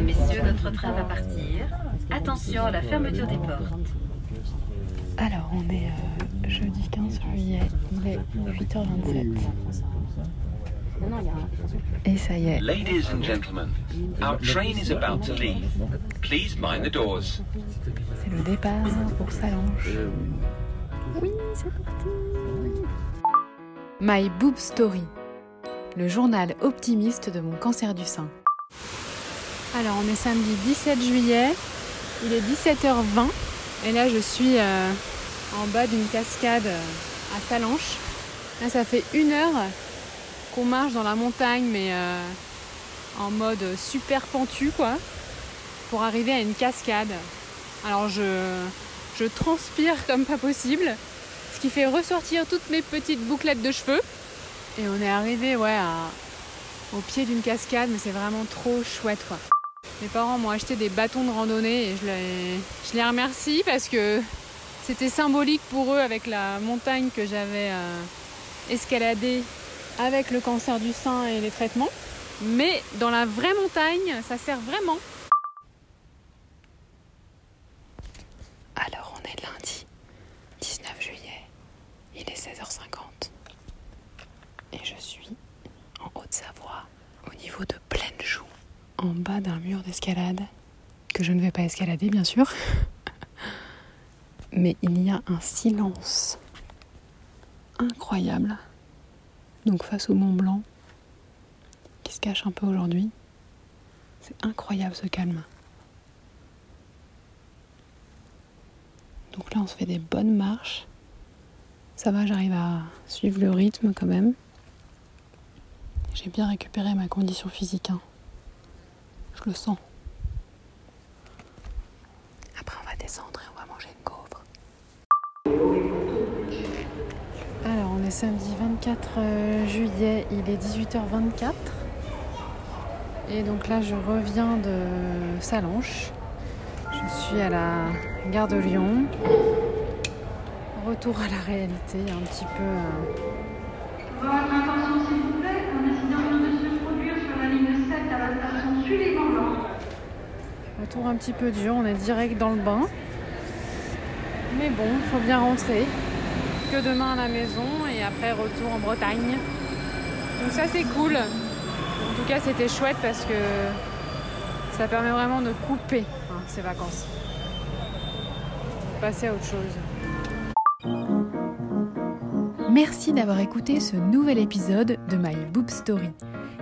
Mesdames, Messieurs, notre train va partir. Attention à la fermeture des portes. Alors, on est euh, jeudi 15 juillet, il est 8h27. Et ça y est, Ladies and gentlemen, our train is about to leave. Please mind the doors. c'est le départ pour Salange. Oui, c'est parti My Boob Story, le journal optimiste de mon cancer du sein. Alors, on est samedi 17 juillet, il est 17h20 et là je suis euh, en bas d'une cascade euh, à Salanches. Là, ça fait une heure qu'on marche dans la montagne, mais euh, en mode super pentu, quoi, pour arriver à une cascade. Alors, je, transpire comme pas possible, ce qui fait ressortir toutes mes petites bouclettes de cheveux. Et on est arrivé, ouais, au pied d'une cascade, mais c'est vraiment trop chouette, quoi. Mes parents m'ont acheté des bâtons de randonnée et je les, remercie parce que c'était symbolique pour eux avec la montagne que j'avais euh, escaladée avec le cancer du sein et les traitements. Mais dans la vraie montagne, ça sert vraiment. Alors on est lundi 19 juillet, il est 16h50 et je suis en Haute-Savoie au niveau de Plaine-Joux, en bas d'un mur d'escalade que je ne vais pas escalader bien sûr. Mais il y a un silence incroyable. Donc face au Mont Blanc, qui se cache un peu aujourd'hui, c'est incroyable ce calme. Donc là, on se fait des bonnes marches. Ça va, j'arrive à suivre le rythme quand même. J'ai bien récupéré ma condition physique. hein. Le sens. Après, on va descendre et on va manger une gaufre. Alors, on est samedi 24 euh, juillet, il est 18h24. Et donc là, je reviens de Salanches. Je suis à la gare de Lyon. Retour à la réalité, un petit peu. euh, Votre attention s'il vous plaît, un incident vient de se produire sur la ligne 7 à la station Sully-Vendant. Un petit peu dur, on est direct dans le bain. Mais bon, faut bien rentrer. Que demain à la maison et après retour en Bretagne. Donc ça c'est cool. En tout cas c'était chouette parce que ça permet vraiment de couper hein, ces vacances. Passer à autre chose. Merci d'avoir écouté ce nouvel épisode de My Boob Story.